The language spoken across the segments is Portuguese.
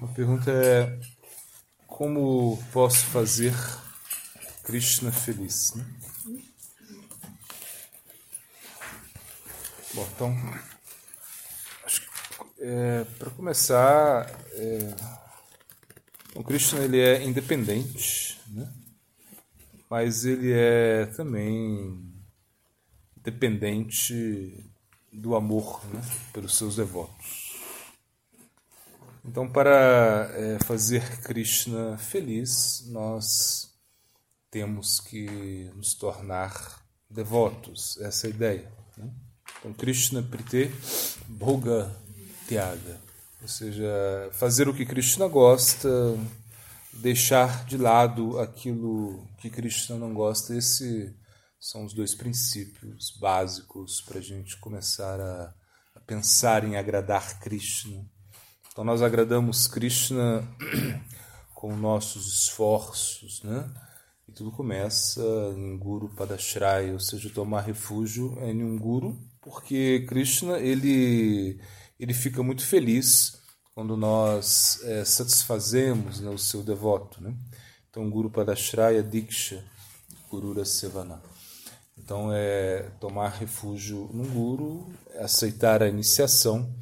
A pergunta é como posso fazer Krishna feliz? Né? Bom, então, é, para começar, é, o Krishna ele é independente, né? mas ele é também dependente do amor né? pelos seus devotos. Então, para é, fazer Krishna feliz, nós temos que nos tornar devotos, essa é a ideia. Né? Então, Krishna Prite Bhoga Tyaga, ou seja, fazer o que Krishna gosta, deixar de lado aquilo que Krishna não gosta. Esse são os dois princípios básicos para a gente começar a, a pensar em agradar Krishna. Então, nós agradamos Krishna com nossos esforços, né? E tudo começa em Guru Padashraya, ou seja, tomar refúgio em um Guru, porque Krishna ele, ele fica muito feliz quando nós é, satisfazemos né, o seu devoto. Né? Então, Guru Padashraya Diksha, Gurura Sevana. Então, é tomar refúgio no Guru, aceitar a iniciação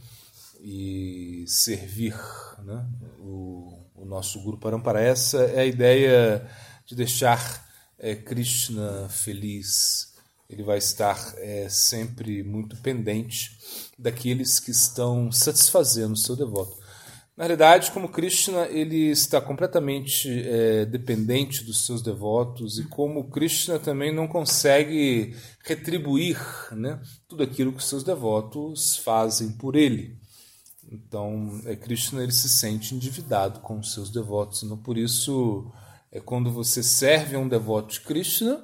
e servir né, o, o nosso Guru Parampara. Essa é a ideia de deixar é, Krishna feliz. Ele vai estar é, sempre muito pendente daqueles que estão satisfazendo o seu devoto. Na realidade, como Krishna ele está completamente é, dependente dos seus devotos e como Krishna também não consegue retribuir né, tudo aquilo que os seus devotos fazem por ele. Então, é, Krishna ele se sente endividado com os seus devotos. Então, por isso, é quando você serve a um devoto de Krishna,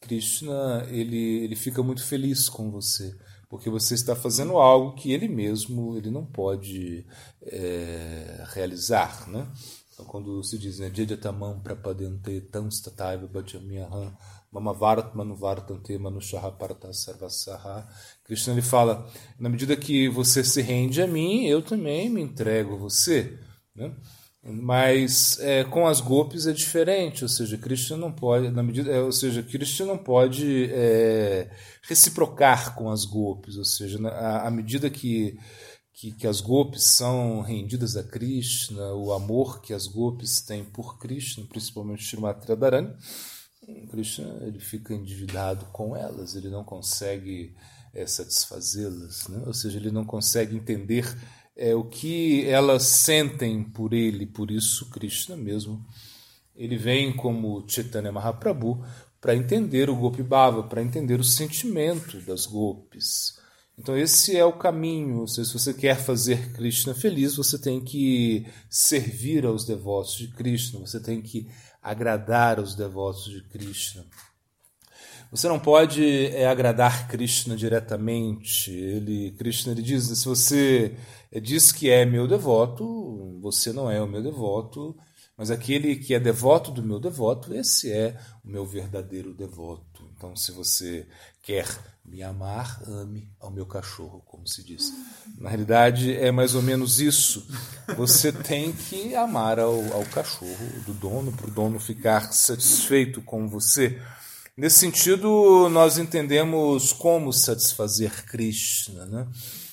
Krishna ele, ele fica muito feliz com você porque você está fazendo algo que ele mesmo ele não pode é, realizar, né? Então, quando se diz, né, Jejatamam prapadente tam stataiva bhajamyaham mamavarat manuvartante manushaha parata sarvasaha. Krishna ele fala, na medida que você se rende a mim, eu também me entrego a você, né? Mas é, com as golpes é diferente, ou seja, Krishna não pode, na medida, é, ou seja, Krishna não pode é, reciprocar com as golpes, ou seja, à, medida que, que, que, as golpes são rendidas a Krishna, o amor que as golpes têm por Krishna, principalmente Srimati Radharani, Krishna ele fica endividado com elas, ele não consegue é, satisfazê-las, né? ou seja, ele não consegue entender é, o que elas sentem por ele, por isso Krishna mesmo. Ele vem como Chaitanya Mahaprabhu para entender o Gopi Bhava, para entender o sentimento das golpes. Então esse é o caminho. Se você quer fazer Krishna feliz, você tem que servir aos devotos de Krishna, você tem que agradar aos devotos de Krishna. Você não pode é, agradar Krishna diretamente. Ele, Krishna ele diz: se você diz que é meu devoto, você não é o meu devoto, mas aquele que é devoto do meu devoto, esse é o meu verdadeiro devoto. Então, se você quer me amar, ame ao meu cachorro, como se diz. Na realidade, é mais ou menos isso. Você tem que amar ao, ao cachorro do dono, para o dono ficar satisfeito com você. Nesse sentido, nós entendemos como satisfazer Krishna, né? Ou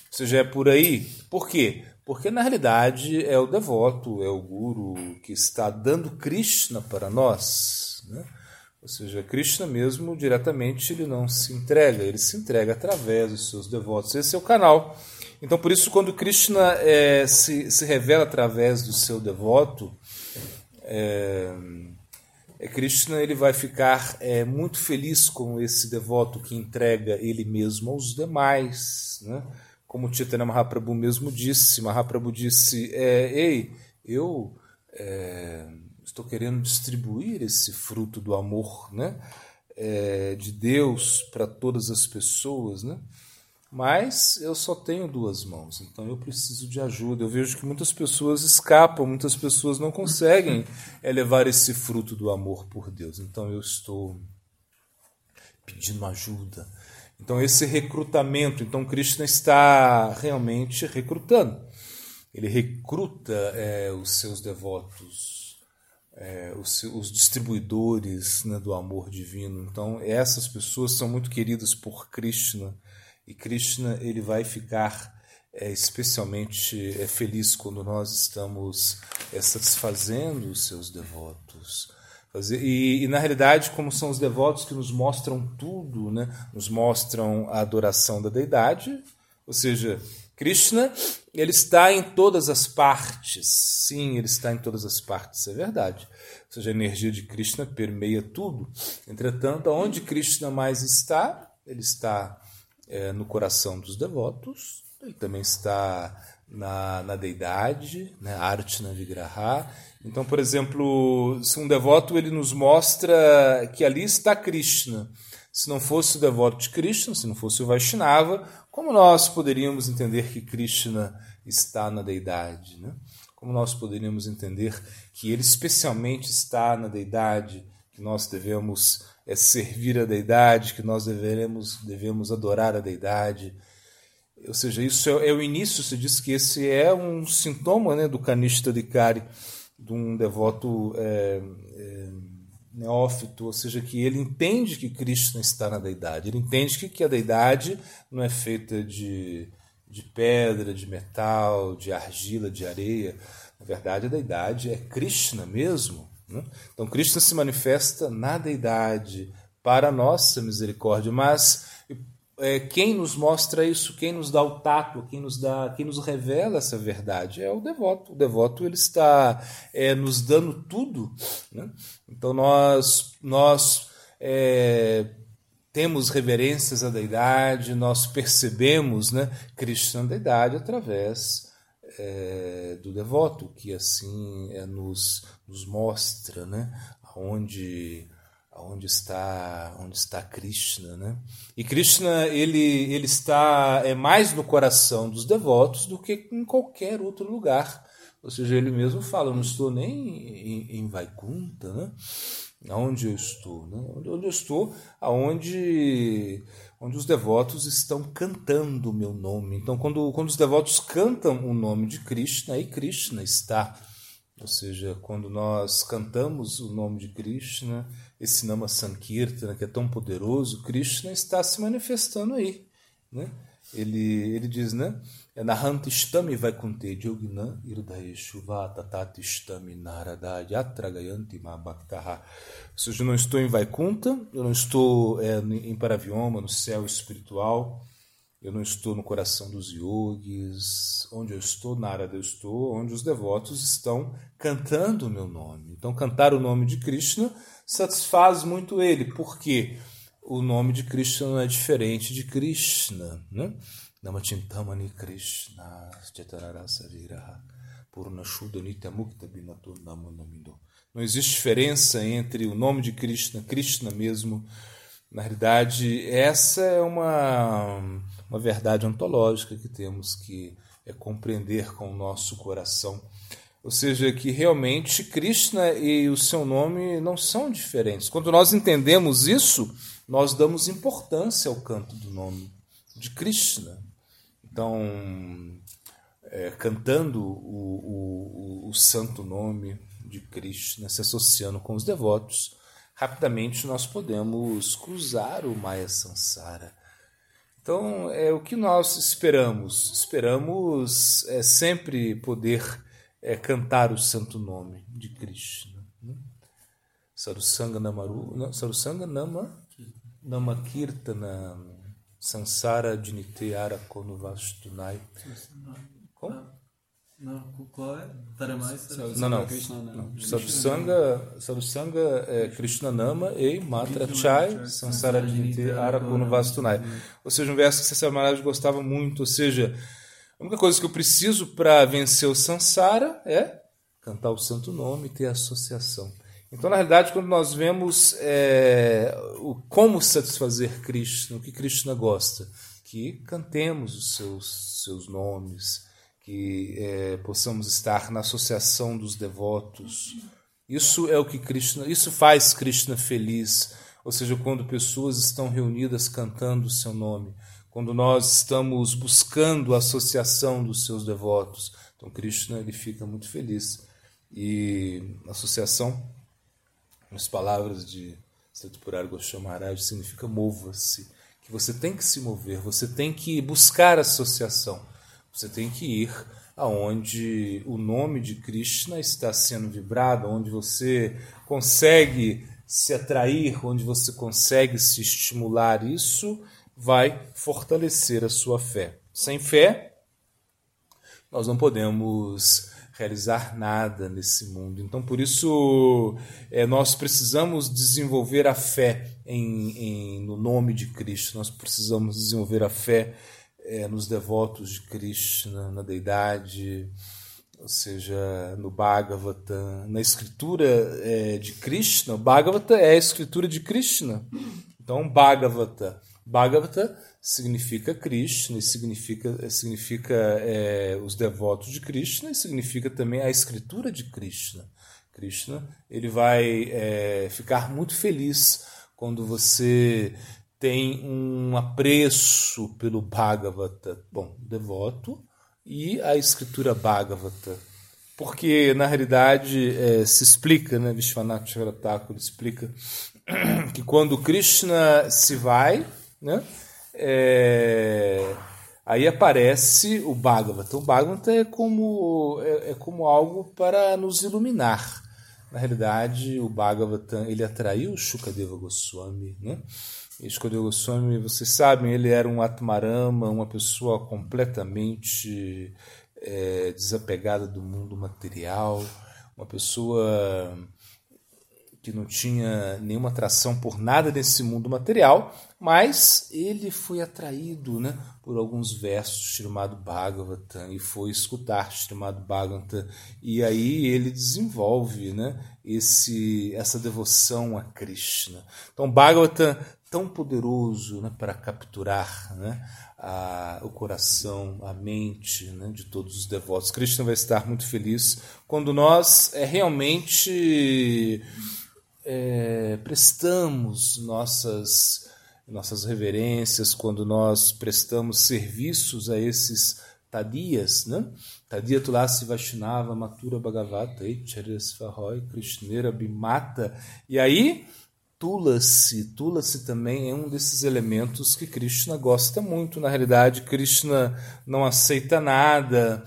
seja, é por aí. Por quê? Porque na realidade é o devoto, é o guru que está dando Krishna para nós, né? Ou seja, Krishna mesmo diretamente ele não se entrega, ele se entrega através dos seus devotos. Esse é o canal. Então, por isso, quando Krishna é, se, se revela através do seu devoto, é, Krishna ele vai ficar é, muito feliz com esse devoto que entrega ele mesmo aos demais. Né? Como Chaitanya Mahaprabhu mesmo disse, Mahaprabhu disse, é, ei, eu é, estou querendo distribuir esse fruto do amor né? É, de Deus para todas as pessoas, né? Mas eu só tenho duas mãos, então eu preciso de ajuda. Eu vejo que muitas pessoas escapam, muitas pessoas não conseguem elevar esse fruto do amor por Deus. Então eu estou pedindo ajuda. Então, esse recrutamento, então Krishna está realmente recrutando. Ele recruta é, os seus devotos, é, os, os, distribuidores né, do amor divino. Então, essas pessoas são muito queridas por Krishna e Krishna ele vai ficar é, especialmente é, feliz quando nós estamos é, satisfazendo os seus devotos. E, e, na realidade, como são os devotos que nos mostram tudo, né? nos mostram a adoração da deidade, ou seja, Krishna, ele está em todas as partes. Sim, ele está em todas as partes, é verdade. Ou seja, a energia de Krishna permeia tudo. Entretanto, onde Krishna mais está, ele está é, no coração dos devotos, ele também está na, na deidade, né, Archana Vigraha. Então, por exemplo, se um devoto ele nos mostra que ali está Krishna. Se não fosse o devoto de Krishna, se não fosse o Vaishnava, como nós poderíamos entender que Krishna está na deidade? Né? Como nós poderíamos entender que ele especialmente está na deidade, que nós devemos é, servir a deidade, que nós devemos, devemos adorar a deidade? Ou seja, isso é, é, o início, se diz que esse é um sintoma né, do canista de Kari, de um devoto é, é, neófito, ou seja, que ele entende que Krishna está na deidade, ele entende que, que a deidade não é feita de, de pedra, de metal, de argila, de areia. Na verdade, a deidade é Krishna mesmo. Né? Então, Krishna se manifesta na deidade para a nossa misericórdia, mas é, quem nos mostra isso, quem nos dá o tato, quem nos dá, quem nos revela essa verdade é o devoto. O devoto ele está é, nos dando tudo. Né? Então nós nós é, temos reverências à deidade, nós percebemos, né, Krishna deidade através é, do devoto que assim é, nos nos mostra, né, onde onde está onde está Krishna, né? E Krishna ele ele está é mais no coração dos devotos do que em qualquer outro lugar. Ou seja, ele mesmo fala, eu não estou nem em, em Vaikunta, né? Aonde eu estou, né? Onde eu estou, aonde onde os devotos estão cantando o meu nome. Então, quando, quando os devotos cantam o nome de Krishna, aí Krishna está. Ou seja, quando nós cantamos o nome de Krishna, esse Nama Sankirtana que é tão poderoso, Krishna está se manifestando aí. Né? Ele, ele diz, né? É Nahantistami Vaikunte Yogina Irdhaeshuva Tatatistami Narada Yatragayanti Mabhaktaha. Ou seja, eu não estou em Vaikunta, eu não estou é, em Paravioma, no céu espiritual, eu não estou no coração dos yogis, onde eu estou, Narada eu estou, onde os devotos estão cantando o meu nome. Então, cantar o nome de Krishna satisfaz muito ele, porque o nome de Krishna não é diferente de Krishna. Né? Namachintamani Krishna. Não existe diferença entre o nome de Krishna, Krishna mesmo. Na realidade, essa é uma, uma verdade ontológica que temos que é, compreender com o nosso coração ou seja, que realmente Krishna e o seu nome não são diferentes. Quando nós entendemos isso, nós damos importância ao canto do nome de Krishna. Então, é, cantando o, o, o santo nome de Krishna, se associando com os devotos, rapidamente nós podemos cruzar o Maya Sansara. Então, é o que nós esperamos. Esperamos é, sempre poder é cantar o santo nome de Krishna. Né? Sarusanga Namaru, não, Sarusanga Nama, Nama Kirtana Sansara Dinite Arakono Vastunai. Como? Não, qual é? Taramai? Não, não. Sarusanga, Sarusanga é Krishna Nama e Matra Chai Sansara Dinite Arakono Vastunai. Ou seja, um verso que César Maharaj gostava muito, ou seja, a única coisa que eu preciso para vencer o Sansara é cantar o santo nome e ter associação. Então, na realidade, quando nós vemos é, o, como satisfazer Krishna, o que Krishna gosta, que cantemos os seus, seus nomes, que é, possamos estar na associação dos devotos. Isso é o que Krishna, isso faz Krishna feliz. ou seja, quando pessoas estão reunidas cantando o seu nome, quando nós estamos buscando a associação dos seus devotos. Então, Krishna ele fica muito feliz. E associação, nas palavras de Satipurari Goswami Maharaj, significa mova-se. Que você tem que se mover, você tem que buscar associação, você tem que ir aonde o nome de Krishna está sendo vibrado, onde você consegue se atrair, onde você consegue se estimular. Isso vai fortalecer a sua fé. Sem fé, nós não podemos realizar nada nesse mundo. Então, por isso, é, nós precisamos desenvolver a fé em, em, no nome de Cristo, nós precisamos desenvolver a fé é, nos devotos de Krishna, na deidade, ou seja, no Bhagavata, na escritura é, de Krishna. O Bhagavata é a escritura de Krishna. Então, Bhagavata. Bhagavata significa Krishna, significa, significa é, os devotos de Krishna, e significa também a escritura de Krishna. Krishna ele vai é, ficar muito feliz quando você tem um apreço pelo Bhagavata, bom, devoto, e a escritura Bhagavata. Porque, na realidade, é, se explica, né, Vishwanath Chakratakura explica que quando Krishna se vai, né, é, aí aparece o Bhagavata. O Bhagavata é como, é, é, como algo para nos iluminar. Na realidade, o Bhagavata ele atraiu Shukadeva Goswami. Né? E Shukadeva Goswami, vocês sabem, ele era um Atmarama, uma pessoa completamente é, desapegada do mundo material, uma pessoa que não tinha nenhuma atração por nada desse mundo material, mas ele foi atraído né, por alguns versos chamado Bhagavatam e foi escutar chamado Bhagavatam e aí ele desenvolve né, esse, essa devoção a Krishna. Então Bhagavatam tão poderoso né, para capturar né, a, o coração, a mente né, de todos os devotos. Krishna vai estar muito feliz quando nós é, realmente é, prestamos nossas, nossas reverências, quando nós prestamos serviços a esses tadias, né? Tadia Tulasi Vaishnava Matura Bhagavata Charyasvahoy Krishnera Bimata. E aí, Tulasi, Tulasi também é um desses elementos que Krishna gosta muito. Na realidade, Krishna não aceita nada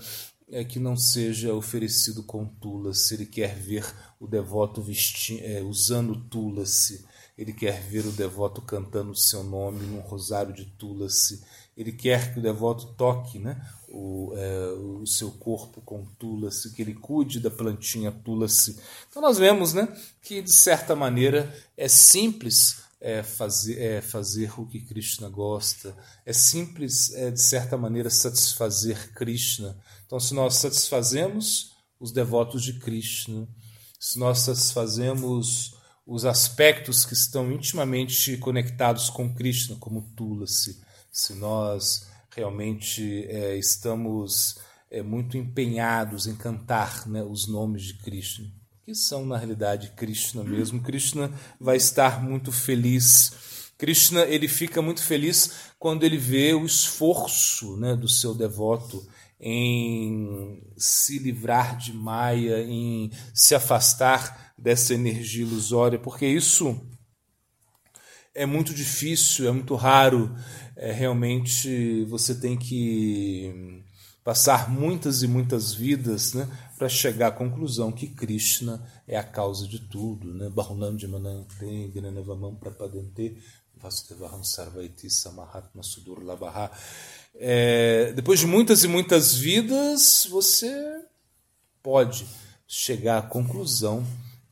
é, que não seja oferecido com Tulasi. Ele quer ver o devoto vesti é, usando Tulasi, ele quer ver o devoto cantando o seu nome num rosário de Tulasi, ele quer que o devoto toque né, o, é, o seu corpo com Tulasi, que ele cuide da plantinha Tulasi. Então nós vemos né, que, de certa maneira, é simples é, fazer, é, fazer o que Krishna gosta, é simples, é, de certa maneira, satisfazer Krishna. Então, se nós satisfazemos os devotos de Krishna, se nós satisfazemos os aspectos que estão intimamente conectados com Krishna, como Tulasi, se nós realmente é, estamos é, muito empenhados em cantar né, os nomes de Krishna, que são na realidade Krishna mesmo, Krishna vai estar muito feliz. Krishna ele fica muito feliz quando ele vê o esforço né, do seu devoto em se livrar de Maia, em se afastar dessa energia ilusória, porque isso é muito difícil, é muito raro. É, realmente você tem que passar muitas e muitas vidas né, para chegar à conclusão que Krishna é a causa de tudo. Né? É, depois de muitas e muitas vidas, você pode chegar à conclusão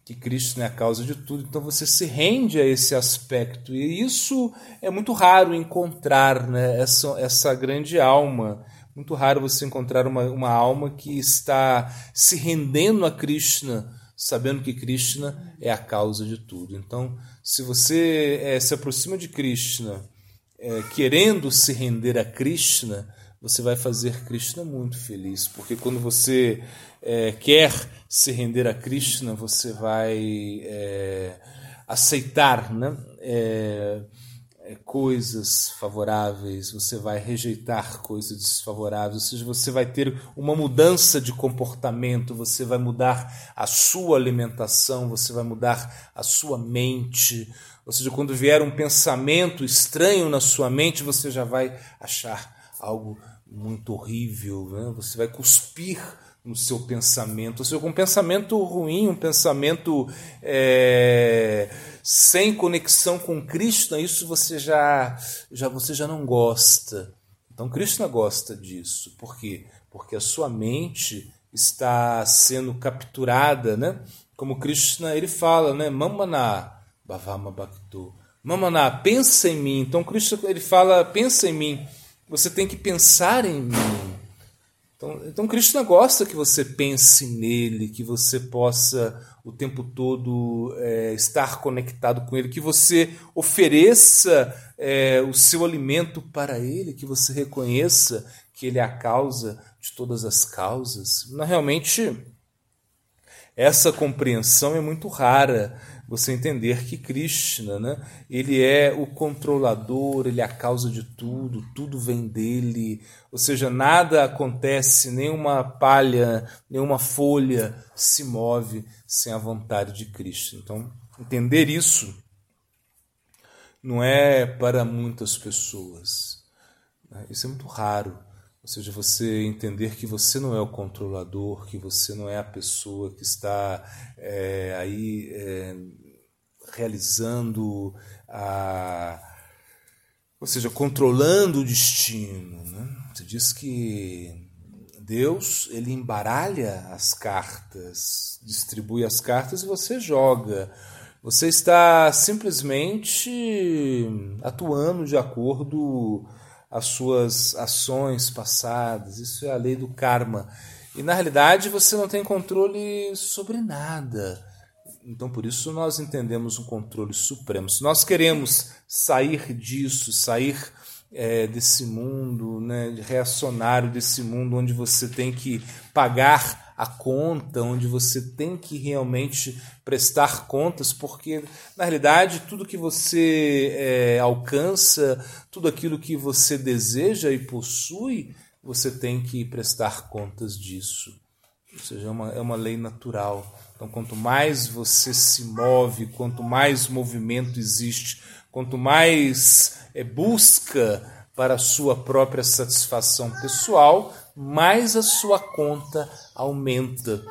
que Cristo é a causa de tudo, então você se rende a esse aspecto. E isso é muito raro encontrar, né? essa, essa grande alma. Muito raro você encontrar uma, uma alma que está se rendendo a Krishna, sabendo que Krishna é a causa de tudo. Então, se você é, se aproxima de Krishna é, querendo se render a Krishna, você vai fazer Krishna muito feliz, porque quando você é, quer se render a Krishna, você vai é, aceitar né? É, é, coisas favoráveis, você vai rejeitar coisas desfavoráveis, ou seja, você vai ter uma mudança de comportamento, você vai mudar a sua alimentação, você vai mudar a sua mente. Ou seja, quando vier um pensamento estranho na sua mente, você já vai achar algo muito horrível, né? você vai cuspir no seu pensamento. Ou seja, um pensamento ruim, um pensamento é, sem conexão com Krishna, isso você já, já, você já não gosta. Então Krishna gosta disso. Por quê? Porque a sua mente está sendo capturada, né? Como Krishna ele fala, né? Mamana bhavama bhakto. Mamana, pensa em mim. Então Krishna ele fala, pensa em mim. Você tem que pensar em mim. Então, então Krishna gosta que você pense nele, que você possa o tempo todo é, estar conectado com ele, que você ofereça é, o seu alimento para ele, que você reconheça que ele é a causa de todas as causas. Mas, realmente, essa compreensão é muito rara você entender que Krishna, né, ele é o controlador, ele é a causa de tudo, tudo vem dele, ou seja, nada acontece, nenhuma palha, nenhuma folha se move sem a vontade de Krishna. Então, entender isso não é para muitas pessoas. Né? Isso é muito raro. Ou seja, você entender que você não é o controlador, que você não é a pessoa que está é, aí é, realizando a. Ou seja, controlando o destino. Né? Você diz que Deus ele embaralha as cartas, distribui as cartas e você joga. Você está simplesmente atuando de acordo as suas ações passadas. Isso é a lei do karma. E na realidade você não tem controle sobre nada. Então por isso nós entendemos um controle supremo. Se nós queremos sair disso, sair é, desse mundo, né, reacionário desse mundo onde você tem que pagar a conta, onde você tem que realmente prestar contas, porque na realidade tudo que você é, alcança, tudo aquilo que você deseja e possui, você tem que prestar contas disso. Ou seja, é uma, é uma lei natural. Então, quanto mais você se move, quanto mais movimento existe, quanto mais é, busca para a sua própria satisfação pessoal, mais a sua conta aumenta.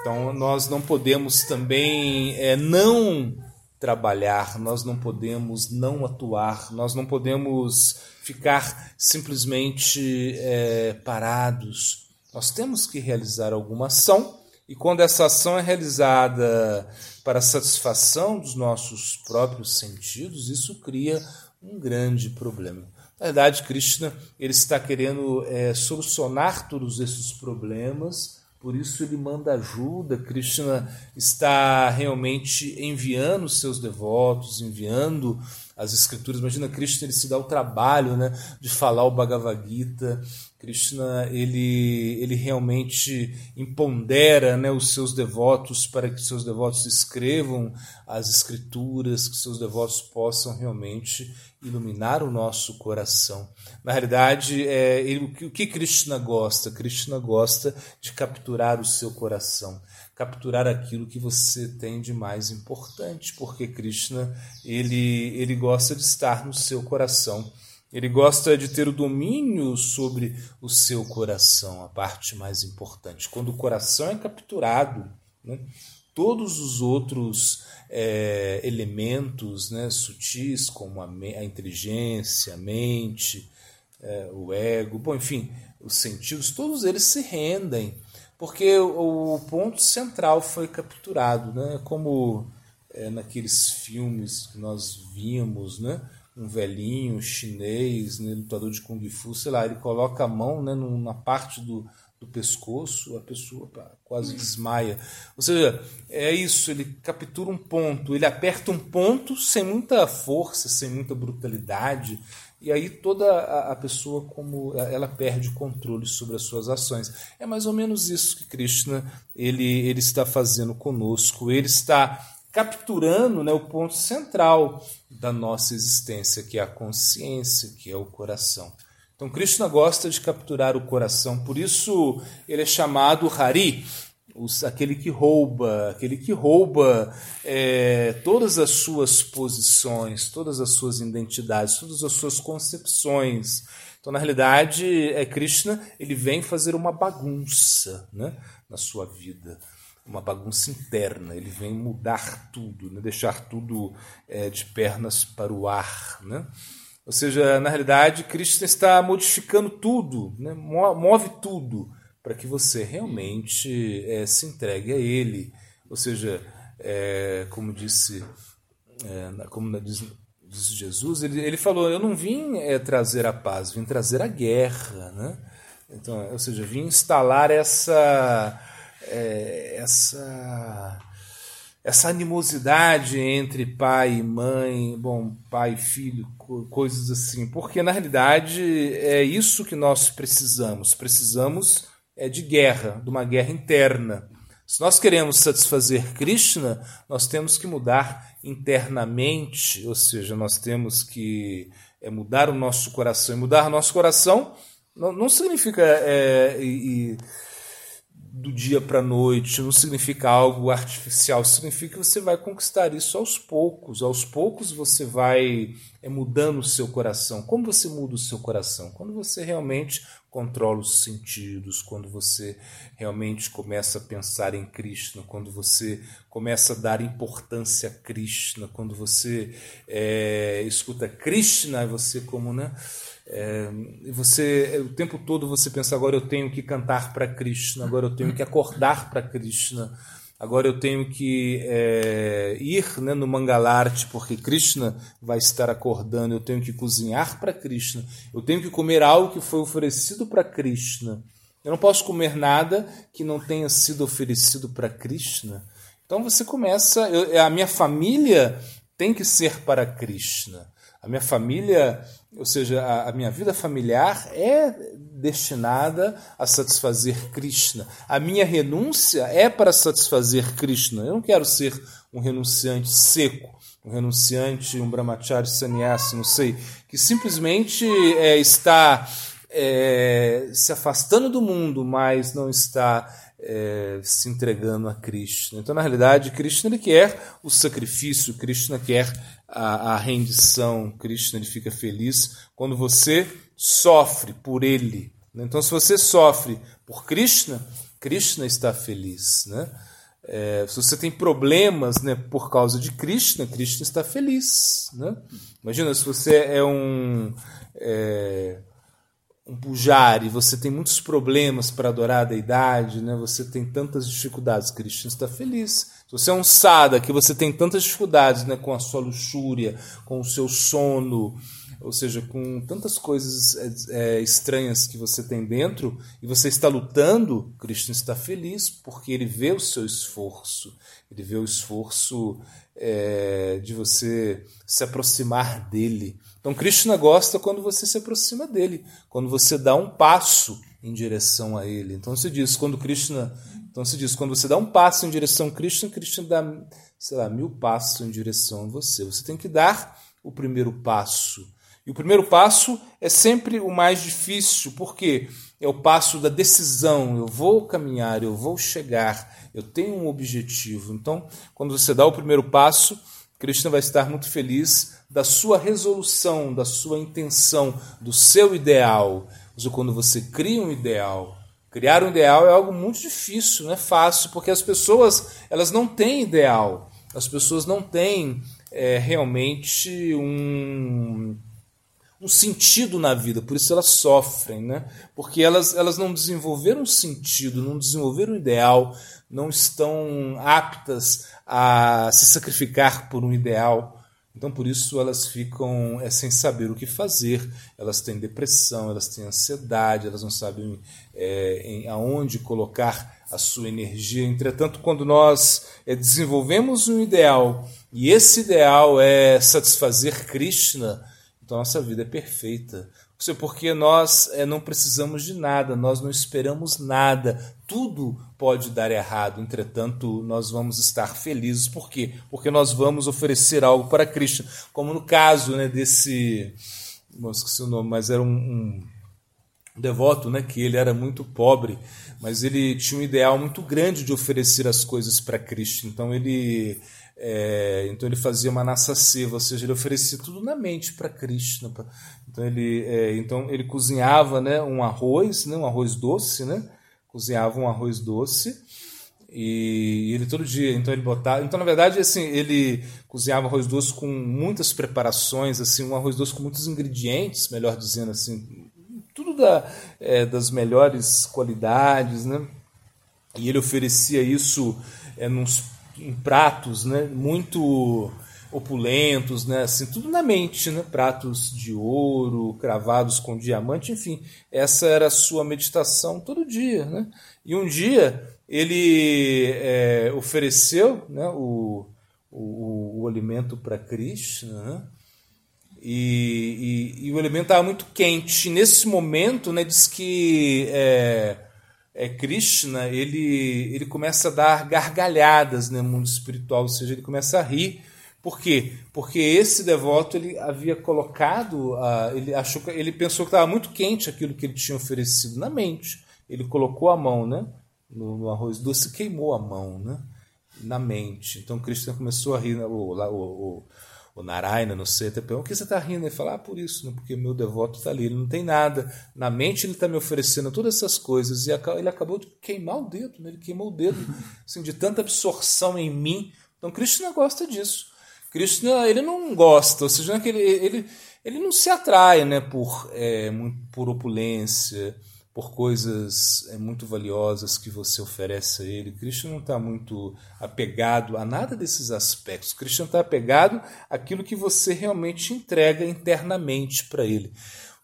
Então nós não podemos também é, não trabalhar, nós não podemos não atuar, nós não podemos ficar simplesmente é, parados. Nós temos que realizar alguma ação e quando essa ação é realizada para satisfação dos nossos próprios sentidos, isso cria um grande problema. Na verdade, Krishna ele está querendo é, solucionar todos esses problemas, por isso ele manda ajuda. Krishna está realmente enviando seus devotos, enviando as escrituras. Imagina, Krishna ele se dá o trabalho né, de falar o Bhagavad Gita. Krishna ele, ele realmente empodera né, os seus devotos para que seus devotos escrevam as escrituras, que seus devotos possam realmente iluminar o nosso coração. Na realidade, é, ele, o que Krishna gosta? Krishna gosta de capturar o seu coração, capturar aquilo que você tem de mais importante, porque Krishna ele, ele gosta de estar no seu coração. Ele gosta de ter o domínio sobre o seu coração, a parte mais importante. Quando o coração é capturado, né, todos os outros é, elementos né, sutis, como a, a inteligência, a mente, é, o ego, bom, enfim, os sentidos, todos eles se rendem, porque o, o ponto central foi capturado, né, como é, naqueles filmes que nós vimos, né, um velhinho chinês, né, lutador de Kung Fu, sei lá, ele coloca a mão né, numa parte do, do pescoço, a pessoa quase desmaia. Ou seja, é isso, ele captura um ponto, ele aperta um ponto sem muita força, sem muita brutalidade, e aí toda a, pessoa como ela perde o controle sobre as suas ações. É mais ou menos isso que Krishna ele, ele está fazendo conosco. Ele está capturando né, o ponto central da nossa existência, que é a consciência, que é o coração. Então, Krishna gosta de capturar o coração, por isso ele é chamado Hari, os, aquele que rouba, aquele que rouba é, todas as suas posições, todas as suas identidades, todas as suas concepções. Então, na realidade, é Krishna, ele vem fazer uma bagunça né, na sua vida, uma bagunça interna. Ele vem mudar tudo, né, deixar tudo é, de pernas para o ar. Né? Ou seja, na realidade, Krishna está modificando tudo, né, move tudo para que você realmente é, se entregue a Ele. Ou seja, é, como disse, é, como diz, diz, Jesus, ele, ele falou: Eu não vim é, trazer a paz, vim trazer a guerra. Né? Então, ou seja, vim instalar essa. É, essa essa animosidade entre pai e mãe, bom, pai e filho, coisas assim, porque na realidade é isso que nós precisamos. Precisamos é de guerra, de uma guerra interna. Se nós queremos satisfazer Krishna, nós temos que mudar internamente, ou seja, nós temos que é, mudar o nosso coração. E mudar o nosso coração não, não significa é, e, do dia para a noite, não significa algo artificial, significa que você vai conquistar isso aos poucos. Aos poucos você vai é, mudando o seu coração. Como você muda o seu coração? Quando você realmente controla os sentidos, quando você realmente começa a pensar em Krishna, quando você começa a dar importância a Krishna, quando você é, escuta Krishna, você como, né? É, você o tempo todo você pensa agora eu tenho que cantar para Krishna, agora eu tenho que acordar para Krishna Agora eu tenho que é, ir né, no Mangalarte, porque Krishna vai estar acordando. Eu tenho que cozinhar para Krishna. Eu tenho que comer algo que foi oferecido para Krishna. Eu não posso comer nada que não tenha sido oferecido para Krishna. Então você começa. Eu, a minha família tem que ser para Krishna. A minha família, ou seja, a, a minha vida familiar é destinada a satisfazer Krishna. A minha renúncia é para satisfazer Krishna. Eu não quero ser um renunciante seco, um renunciante, um brahmachari sannyasi, não sei, que simplesmente é, está é, se afastando do mundo, mas não está é, se entregando a Krishna. Então, na realidade, Krishna ele quer o sacrifício, Krishna quer a, a rendição, Krishna ele fica feliz quando você sofre por ele. Né? Então, se você sofre por Krishna, Krishna está feliz. Né? É, se você tem problemas né, por causa de Krishna, Krishna está feliz. Né? Imagina se você é um. É, um pujari, você tem muitos problemas para adorar a deidade, né? você tem tantas dificuldades, Krishna está feliz. Se você é um sada, que você tem tantas dificuldades né, com a sua luxúria, com o seu sono, ou seja, com tantas coisas é, é estranhas que você tem dentro, e você está lutando, Krishna está feliz, porque ele vê o seu esforço, ele vê o esforço é, de você se aproximar dele. Então, Krishna gosta quando você se aproxima dele, quando você dá um passo em direção a ele. Então se diz, quando Krishna, então se diz, quando você dá um passo em direção a Krishna, Krishna dá, sei lá, mil passos em direção a você. Você tem que dar o primeiro passo. E o primeiro passo é sempre o mais difícil, porque é o passo da decisão. Eu vou caminhar, eu vou chegar, eu tenho um objetivo. Então, quando você dá o primeiro passo, Krishna vai estar muito feliz da sua resolução, da sua intenção, do seu ideal. Mas quando você cria um ideal, criar um ideal é algo muito difícil, não é fácil, porque as pessoas elas não têm ideal, as pessoas não têm é, realmente um, um sentido na vida, por isso elas sofrem, né? porque elas, elas não desenvolveram sentido, não desenvolveram ideal, não estão aptas a se sacrificar por um ideal. Então, por isso, elas ficam é, sem saber o que fazer, elas têm depressão, elas têm ansiedade, elas não sabem é, em, aonde colocar a sua energia. Entretanto, quando nós é, desenvolvemos um ideal e esse ideal é satisfazer Krishna, então nossa vida é perfeita. Porque nós é, não precisamos de nada, nós não esperamos nada, tudo pode dar errado, entretanto, nós vamos estar felizes. Por quê? Porque nós vamos oferecer algo para Cristo, como no caso né, desse. Não esqueci o nome, mas era um, um devoto, né, que ele era muito pobre, mas ele tinha um ideal muito grande de oferecer as coisas para Cristo. Então ele é, então ele fazia uma nasaceva, ou seja, ele oferecia tudo na mente para Krishna. Pra, então ele, é, então ele cozinhava né, um arroz, né, um arroz doce, né? Cozinhava um arroz doce e ele todo dia, então ele botava. Então na verdade assim ele cozinhava arroz doce com muitas preparações, assim um arroz doce com muitos ingredientes, melhor dizendo assim, tudo da, é, das melhores qualidades, né? E ele oferecia isso é, nos em pratos né, muito opulentos, né, assim, tudo na mente, né, pratos de ouro, cravados com diamante, enfim, essa era a sua meditação todo dia. Né? E um dia ele é, ofereceu né, o, o, o alimento para Krishna, né? E, e, e, o alimento estava muito quente. Nesse momento, né, diz que é, é, Krishna ele, ele começa a dar gargalhadas no mundo espiritual, ou seja, ele começa a rir. Por quê? Porque esse devoto ele havia colocado, uh, ele achou que, ele pensou que estava muito quente aquilo que ele tinha oferecido na mente. Ele colocou a mão, né, no, no arroz doce, queimou a mão, né, na mente. Então Krishna começou a rir, né, o, o, o o Narayana no pergunta, o que você está rindo? Ele fala, ah, por isso, né? porque meu devoto está ali, ele não tem nada. Na mente ele está me oferecendo todas essas coisas. E ele acabou de queimar o dedo, né? ele queimou o dedo assim, de tanta absorção em mim. Então Krishna gosta disso. Krishna ele não gosta, ou seja, é ele, ele, ele não se atrai né, por, é, por opulência, por coisas é, muito valiosas que você oferece a ele. Cristo não está muito apegado a nada desses aspectos. Cristo está apegado àquilo que você realmente entrega internamente para ele.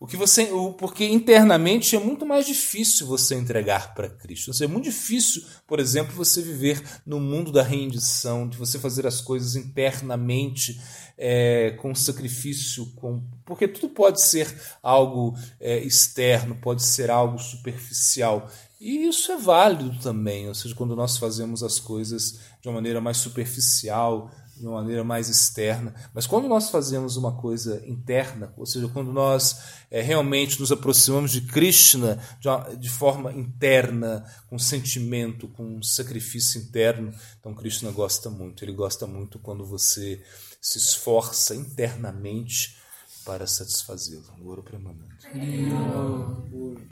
O que você, o, porque internamente é muito mais difícil você entregar para Cristo. É muito difícil, por exemplo, você viver no mundo da rendição, de você fazer as coisas internamente é, com sacrifício, com, porque tudo pode ser algo é, externo, pode ser algo superficial. E isso é válido também, ou seja, quando nós fazemos as coisas de uma maneira mais superficial, de uma maneira mais externa. Mas quando nós fazemos uma coisa interna, ou seja, quando nós é, realmente nos aproximamos de Krishna de, uma, de, forma interna, com sentimento, com sacrifício interno, então Krishna gosta muito. Ele gosta muito quando você se esforça internamente para satisfazê-lo. Ouro Premanente.